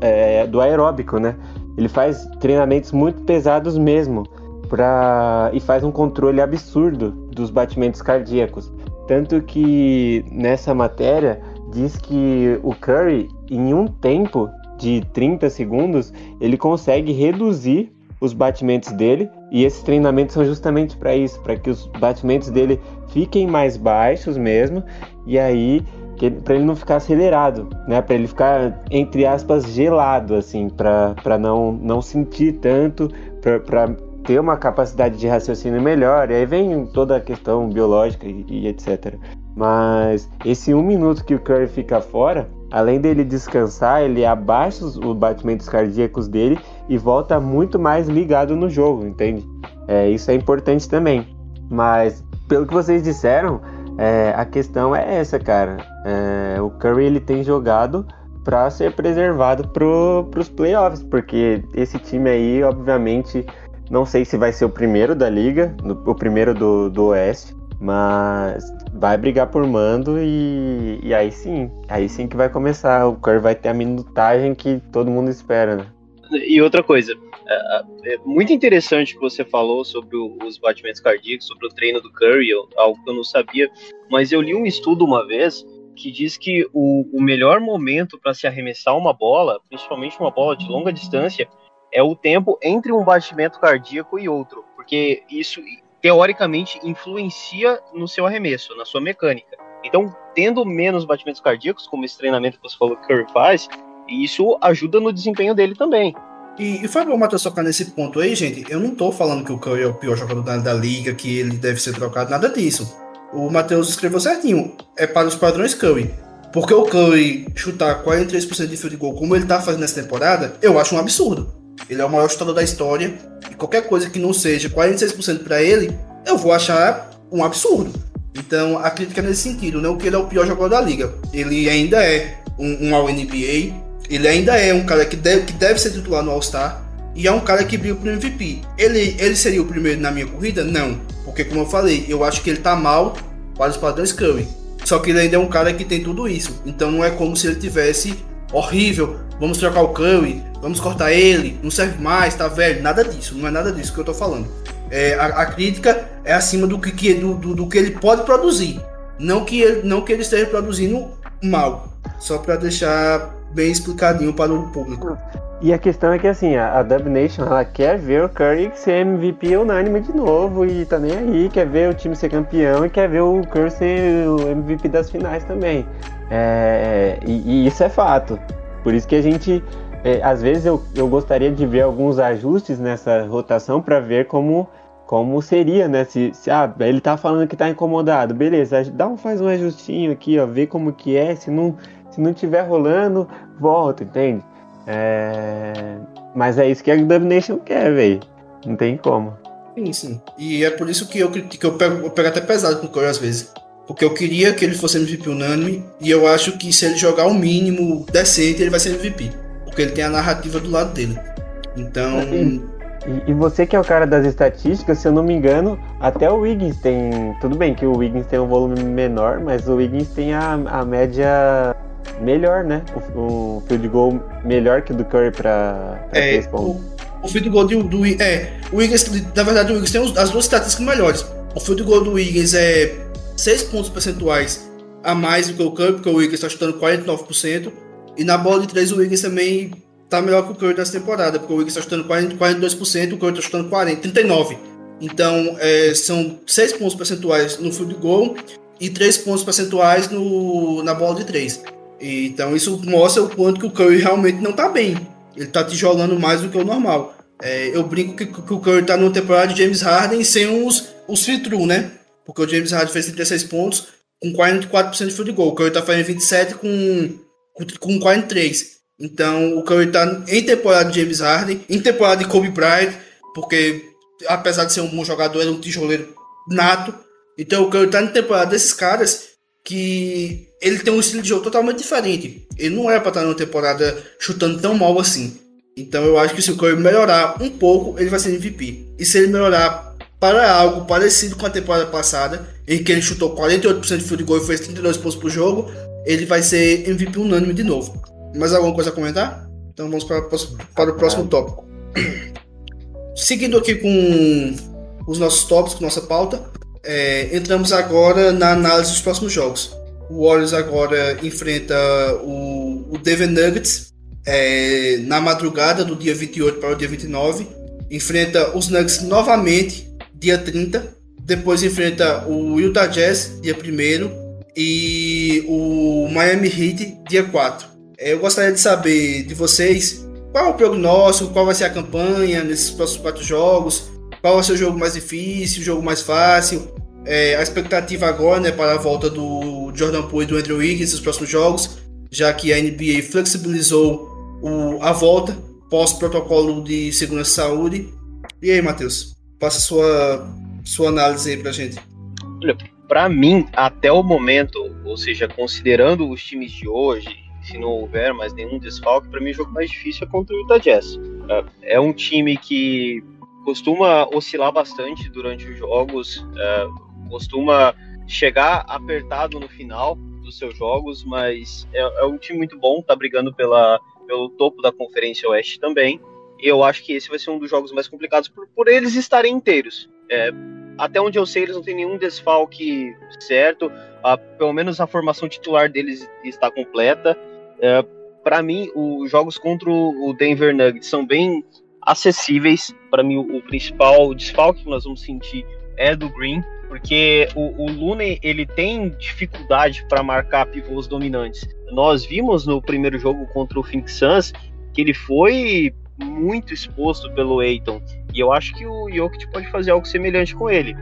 é, do aeróbico, né? Ele faz treinamentos muito pesados mesmo pra, e faz um controle absurdo dos batimentos cardíacos. Tanto que nessa matéria diz que o Curry, em um tempo de 30 segundos, ele consegue reduzir os batimentos dele e esses treinamentos são justamente para isso, para que os batimentos dele fiquem mais baixos mesmo e aí para ele não ficar acelerado, né? Para ele ficar entre aspas gelado assim, para não não sentir tanto, para ter uma capacidade de raciocínio melhor. E aí vem toda a questão biológica e, e etc. Mas esse um minuto que o Curry fica fora, além dele descansar, ele abaixa os, os batimentos cardíacos dele e volta muito mais ligado no jogo, entende? É, isso é importante também. Mas, pelo que vocês disseram, é, a questão é essa, cara. É, o Curry ele tem jogado para ser preservado para os playoffs, porque esse time aí, obviamente, não sei se vai ser o primeiro da liga, o primeiro do, do Oeste, mas vai brigar por mando e, e aí sim, aí sim que vai começar. O Curry vai ter a minutagem que todo mundo espera, né? E outra coisa, é, é, é muito interessante que você falou sobre os batimentos cardíacos, sobre o treino do Curry, algo que eu não sabia, mas eu li um estudo uma vez que diz que o, o melhor momento para se arremessar uma bola, principalmente uma bola de longa distância, é o tempo entre um batimento cardíaco e outro, porque isso teoricamente influencia no seu arremesso, na sua mecânica. Então, tendo menos batimentos cardíacos, como esse treinamento que você falou que Curry faz, isso ajuda no desempenho dele também. E, e foi bom o Matheus tocar nesse ponto aí, gente. Eu não tô falando que o Curry é o pior jogador da, da liga, que ele deve ser trocado, nada disso. O Matheus escreveu certinho. É para os padrões Curry. Porque o Curry chutar 43% de field goal como ele tá fazendo nessa temporada, eu acho um absurdo. Ele é o maior chutador da história. E qualquer coisa que não seja 46% para ele, eu vou achar um absurdo. Então a crítica é nesse sentido, não que ele é o pior jogador da liga. Ele ainda é um, um All-NBA, ele ainda é um cara que deve, que deve ser titular no All-Star. E é um cara que briga pro MVP. Ele, ele seria o primeiro na minha corrida? Não. Porque, como eu falei, eu acho que ele tá mal para os padrões Curry. Só que ele ainda é um cara que tem tudo isso. Então não é como se ele tivesse horrível. Vamos trocar o Curry, vamos cortar ele, não serve mais, tá velho. Nada disso, não é nada disso que eu tô falando. É, a, a, crítica é acima do que, do, do, do, que ele pode produzir. Não que ele, não que ele esteja produzindo mal. Só para deixar bem explicadinho para o público. E a questão é que assim, a, a Dub Nation ela quer ver o Curry ser MVP unânime de novo e tá nem aí, quer ver o time ser campeão e quer ver o Curry ser o MVP das finais também. É, e, e, isso é fato. Por isso que a gente, é, às vezes eu, eu gostaria de ver alguns ajustes nessa rotação para ver como como seria, né? Se, se ah, ele tá falando que tá incomodado, beleza, dá um, faz um ajustinho aqui, ó, vê como que é, se não se não tiver rolando, volta, entende? É... Mas é isso que a Domination quer, velho. Não tem como. Sim, sim. E é por isso que eu, que eu, pego, eu pego até pesado com o às vezes. Porque eu queria que ele fosse MVP unânime. E eu acho que se ele jogar o mínimo decente, ele vai ser MVP. Porque ele tem a narrativa do lado dele. Então. E, e, você que é o cara das estatísticas, se eu não me engano, até o Wiggins tem. Tudo bem que o Wiggins tem um volume menor, mas o Wiggins tem a, a média melhor, né? O, o field goal melhor que o do Curry para é. O, o field goal do, do é, o Wiggins, na verdade, o Wiggins tem as duas estatísticas melhores. O field goal do Wiggins é 6 pontos percentuais a mais do que o Curry, porque o Wiggins está chutando 49%. E na bola de 3 o Wiggins também tá melhor que o Curry nessa temporada, porque o Wiggins está chutando 40, 42%, o Curry está chutando 40, 39%. Então, é, são 6 pontos percentuais no field goal e 3 pontos percentuais no, na bola de 3. Então isso mostra o quanto que o Curry realmente não tá bem. Ele tá tijolando mais do que o normal. É, eu brinco que, que, o Curry tá numa temporada de James Harden sem os, os filtros, né? Porque o James Harden fez 36 pontos com 44% de field goal. O Curry tá fazendo 27 com, com, com 43. Então o Curry tá em temporada de James Harden, em temporada de Kobe Bryant, porque apesar de ser um bom jogador, ele é um tijoleiro nato. Então o Curry tá em temporada desses caras que ele tem um estilo de jogo totalmente diferente. Ele não é para estar numa temporada chutando tão mal assim. Então eu acho que se o Curry melhorar um pouco, ele vai ser MVP. E se ele melhorar para algo parecido com a temporada passada, em que ele chutou 48% de field goal e fez 32 pontos por jogo, ele vai ser MVP unânime de novo. Mais alguma coisa a comentar? Então vamos para, para o próximo tópico. Seguindo aqui com os nossos tópicos, com nossa pauta, é, entramos agora na análise dos próximos jogos. O Warriors agora enfrenta o, o Denver Nuggets é, na madrugada do dia 28 para o dia 29. Enfrenta os Nuggets novamente, dia 30. Depois enfrenta o Utah Jazz, dia 1 e o Miami Heat, dia 4. É, eu gostaria de saber de vocês qual o prognóstico, qual vai ser a campanha nesses próximos quatro jogos, qual vai ser o jogo mais difícil, o jogo mais fácil, é, a expectativa agora né, para a volta do Jordan Poole e do Andrew Wiggins nos próximos jogos, já que a NBA flexibilizou o, a volta pós-protocolo de segurança e saúde. E aí, Matheus, passa sua, sua análise aí para gente. Olha, para mim, até o momento, ou seja, considerando os times de hoje, se não houver mais nenhum desfalque, para mim o jogo mais difícil é contra o Utah Jazz. É, é um time que costuma oscilar bastante durante os jogos. É, costuma chegar apertado no final dos seus jogos, mas é, é, um time muito bom, tá brigando pela, pelo topo da Conferência Oeste também. Eu acho que esse vai ser um dos jogos mais complicados por, por eles estarem inteiros. É, até onde eu sei, eles não têm nenhum desfalque certo. Ah, pelo menos a formação titular deles está completa. É, para mim, os jogos contra o Denver Nuggets são bem acessíveis. Para mim, o, o principal desfalque que nós vamos sentir é do Green porque o, o Lune ele tem dificuldade para marcar pivôs dominantes. Nós vimos no primeiro jogo contra o Phoenix Suns que ele foi muito exposto pelo Aiton e eu acho que o Jokic pode fazer algo semelhante com ele.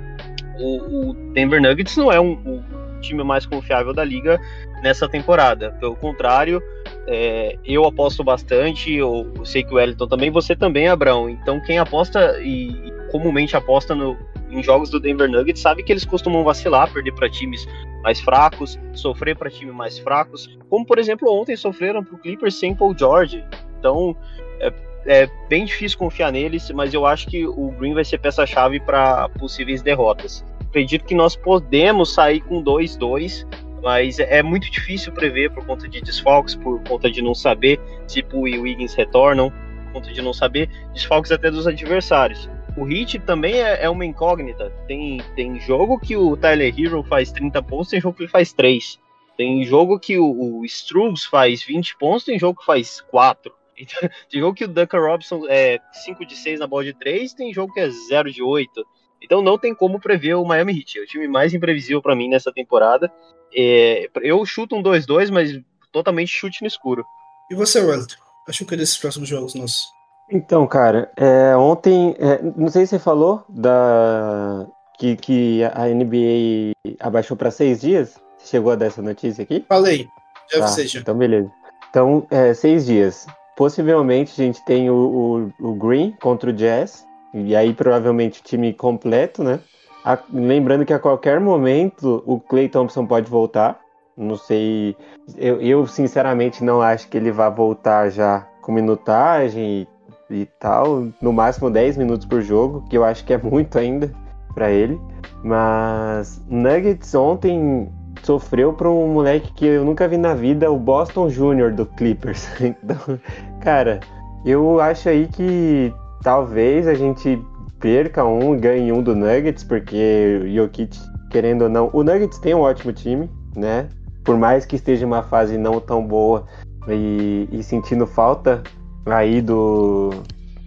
O, o Denver Nuggets não é um, um time mais confiável da liga nessa temporada. Pelo contrário, é, eu aposto bastante, eu sei que o Wellington também, você também, Abrão. Então quem aposta e, e comumente aposta no, em jogos do Denver Nuggets sabe que eles costumam vacilar, perder para times mais fracos, sofrer para times mais fracos, como por exemplo ontem sofreram para o Clippers sem Paul George. Então é, é, bem difícil confiar neles, mas eu acho que o Green vai ser peça-chave para possíveis derrotas. Acredito que nós podemos sair com 2-2 mas é muito difícil prever por conta de desfalques, por conta de não saber se Poole e Wiggins retornam, por conta de não saber desfalques até dos adversários. O Hit também é, é, uma incógnita. Tem, tem jogo que o Tyler Hero faz 30 pontos, tem jogo que ele faz 3. Tem jogo que o, o faz 20 pontos, tem jogo que faz 4. Então, tem jogo que o Duncan Robinson é 5 de 6 na bola de 3, tem jogo que é 0 de 8. Então não tem como prever o Miami Heat. É o time mais imprevisível para mim nessa temporada. É, eu chuto um 2-2, mas totalmente chute no escuro. E você, Wellington? Acho que é desses próximos jogos nossos. Então, cara, é, ontem, é, não sei se você falou da que, que a NBA abaixou para seis dias. Você chegou a dar essa notícia aqui? Falei, já tá, seja. Então, beleza. Então, é, seis dias. Possivelmente a gente tem o, o, o Green contra o Jazz, e aí provavelmente o time completo, né? A, lembrando que a qualquer momento o Clay Thompson pode voltar. Não sei. Eu, eu, sinceramente não acho que ele vá voltar já com minutagem e, e, tal. No máximo 10 minutos por jogo, que eu acho que é muito ainda para ele. Mas Nuggets ontem sofreu para um moleque que eu nunca vi na vida, o Boston Jr. do Clippers. Então, cara, eu acho aí que talvez a gente perca um, ganhe um do Nuggets, porque o Jokic, querendo ou não, o Nuggets tem um ótimo time, né? Por mais que esteja em uma fase não tão boa e, e sentindo falta aí do,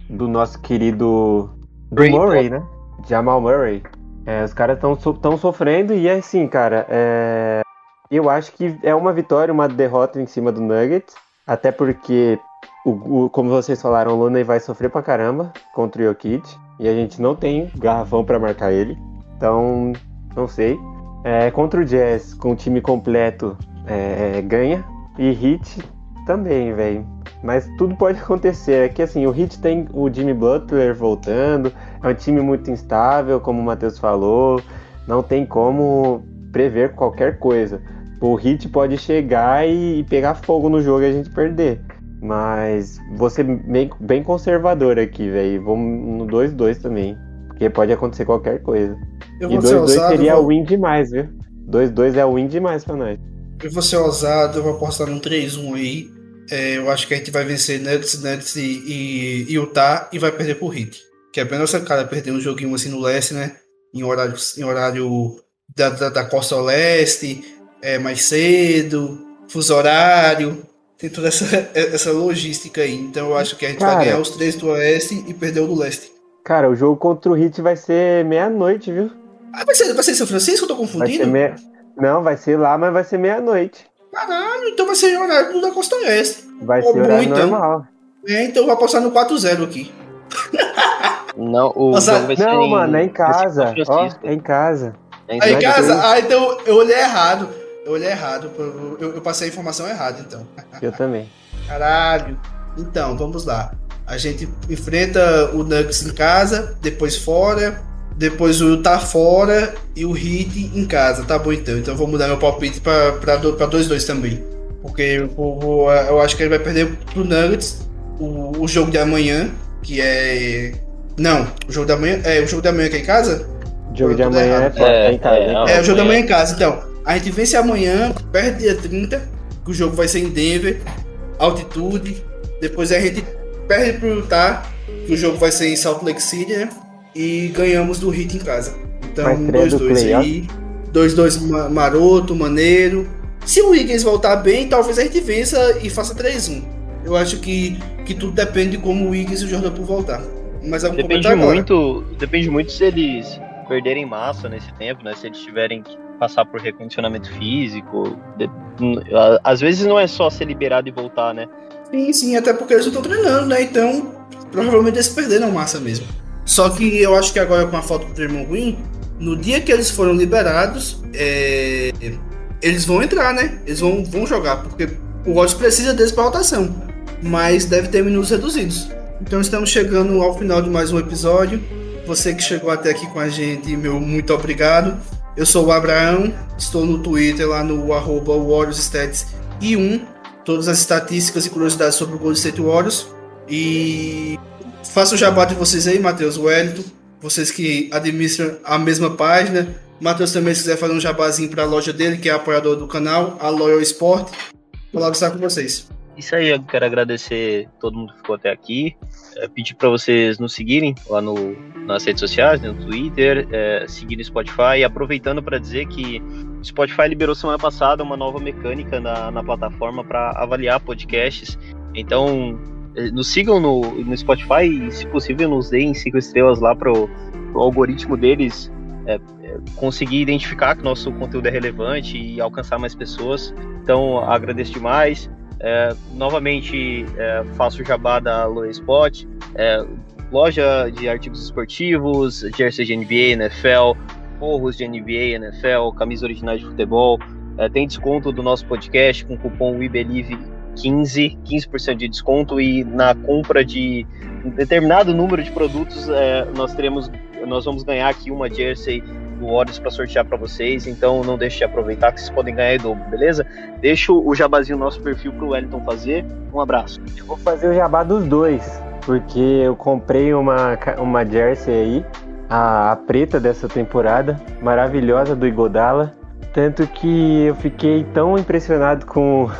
do nosso querido do Murray, né? Jamal Murray. É, os caras estão tão sofrendo e assim, cara, é, eu acho que é uma vitória, uma derrota em cima do Nuggets, até porque, o, o, como vocês falaram, o Looney vai sofrer pra caramba contra o Jokic e a gente não tem garrafão para marcar ele. Então, não sei. É, contra o Jazz, com o time completo, é, ganha. E Hit também, velho. Mas tudo pode acontecer. É que assim, o Hit tem o Jimmy Butler voltando. É um time muito instável, como o Matheus falou. Não tem como prever qualquer coisa. O Hit pode chegar e, pegar fogo no jogo e a gente perder. Mas vou ser bem, bem conservador aqui, velho. Vamos no 2-2 também. Porque pode acontecer qualquer coisa. Eu e 2-2 seria vou... win demais, viu? 2-2 é win demais pra nós. Eu vou ser ousado, eu vou apostar num 3-1 aí. É, eu acho que a gente vai vencer Nuggets, Nuggets e, e, e Utah e vai perder pro Heat. Que é bem nossa cara perder um joguinho assim no leste, né? Em horário, em horário da, da, da costa leste, é, mais cedo, fuso horário tem toda essa, essa logística aí. Então eu acho que a gente cara, vai ganhar os três do Oeste e perder o do Leste. Cara, o jogo contra o Heat vai ser meia-noite, viu? Ah, vai ser, vai ser São Francisco? Eu tô confundindo? Meia... Não, vai ser lá, mas vai ser meia-noite. Caralho, então vai ser horário da Costa Oeste. Vai ser horário então. normal. É, então eu vou apostar no 4-0 aqui. Não, o Nossa, vai não, em... mano, é em casa. Ó, é em casa. É em, é em casa? Ah, então eu olhei errado. Eu olhei errado, eu, eu passei a informação errada, então. Eu também. Caralho. Então, vamos lá. A gente enfrenta o Nuggets em casa, depois fora, depois o Utah fora e o Heat em casa. Tá bom então. Então vou mudar meu palpite para 2-2 também. Porque eu, eu, eu, acho que ele vai perder pro Nuggets o, o jogo de amanhã, que é. Não, o jogo da manhã. É, o jogo da manhã que é em casa? O jogo de amanhã é, é, é, em casa. É, é, o jogo da manhã em casa, então. A gente vence amanhã, perde dia 30, que o jogo vai ser em Denver, altitude. Depois a gente perde pro Utah, que o jogo vai ser em Salt Lake City, né? E ganhamos do Heat em casa. Então, 2-2 aí. 2-2 maroto, maneiro. Se o Wiggins voltar bem, talvez a gente vença e faça 3-1. Eu acho que, que tudo depende de como o Wiggins e o Jordan por voltar. Mas depende muito, depende muito se eles perderem massa nesse tempo, né? Se eles tiverem passar por recondicionamento físico. De, às vezes não é só ser liberado e voltar, né? Sim, sim, até porque eles não estão treinando, né? Então, provavelmente eles perderam massa mesmo. Só que eu acho que agora com a falta do Draymond Green, no dia que eles foram liberados, é... eles vão entrar, né? Eles vão, vão jogar, porque o Warriors precisa deles para rotação, mas deve ter minutos reduzidos. Então estamos chegando ao final de mais um episódio. Você que chegou até aqui com a gente, meu muito obrigado. Eu sou o Abraão, estou no Twitter lá no arroba WarriorsStats1, todas as estatísticas e curiosidades sobre o Golden State Warriors. E faço o jabá de vocês aí, Matheus Wellington, vocês que administram a mesma página. Matheus também, se quiser fazer um jabazinho para a loja dele, que é apoiador do canal, a Loyal Sport, vou lá estar com vocês. Isso aí, eu quero agradecer todo mundo que ficou até aqui. É, pedir para vocês nos seguirem lá no, nas redes sociais, no Twitter, é, seguir no Spotify. E aproveitando para dizer que o Spotify liberou semana passada uma nova mecânica na, na plataforma para avaliar podcasts. Então, é, nos sigam no, no Spotify e, se possível, nos deem cinco estrelas lá para o algoritmo deles é, é, conseguir identificar que nosso conteúdo é relevante e alcançar mais pessoas. Então, agradeço demais. É, novamente, é, faço jabá da Loe Spot, é, loja de artigos esportivos, jersey de NBA, NFL, forros de NBA, NFL, camisas originais de futebol. É, tem desconto do nosso podcast com o cupom WeBelieve15, 15% de desconto e na compra de um determinado número de produtos é, nós teremos, nós vamos ganhar aqui uma jersey do Warriors para sortear para vocês, então não deixe de aproveitar que vocês podem ganhar em dobro, beleza? Deixa o jabazinho no nosso perfil pro Wellington fazer. Um abraço. Eu vou fazer o jabá dos dois, porque eu comprei uma, uma jersey aí, a, a preta dessa temporada, maravilhosa do Igodala, tanto que eu fiquei tão impressionado com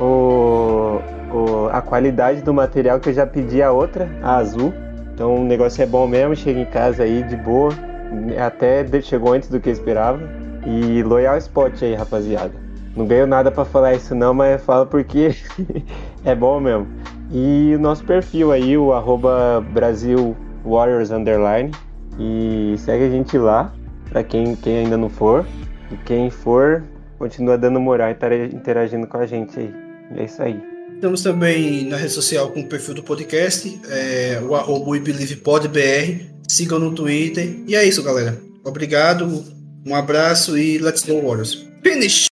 o, o, a qualidade do material que eu já pedi a outra, a azul. Então o negócio é bom mesmo, chega em casa aí de boa, até chegou antes do que eu esperava. E loyal spot aí, rapaziada. Não ganho nada para falar isso não, mas falo porque é bom mesmo. E o nosso perfil aí, o arroba. E segue a gente lá, para quem, quem ainda não for. E quem for, continua dando moral e interagindo com a gente aí. É isso aí. Estamos também na rede social com o perfil do podcast, é, o arroba WeBelievePodBR. Sigam no Twitter. E é isso, galera. Obrigado, um abraço e let's go Warriors. Finish!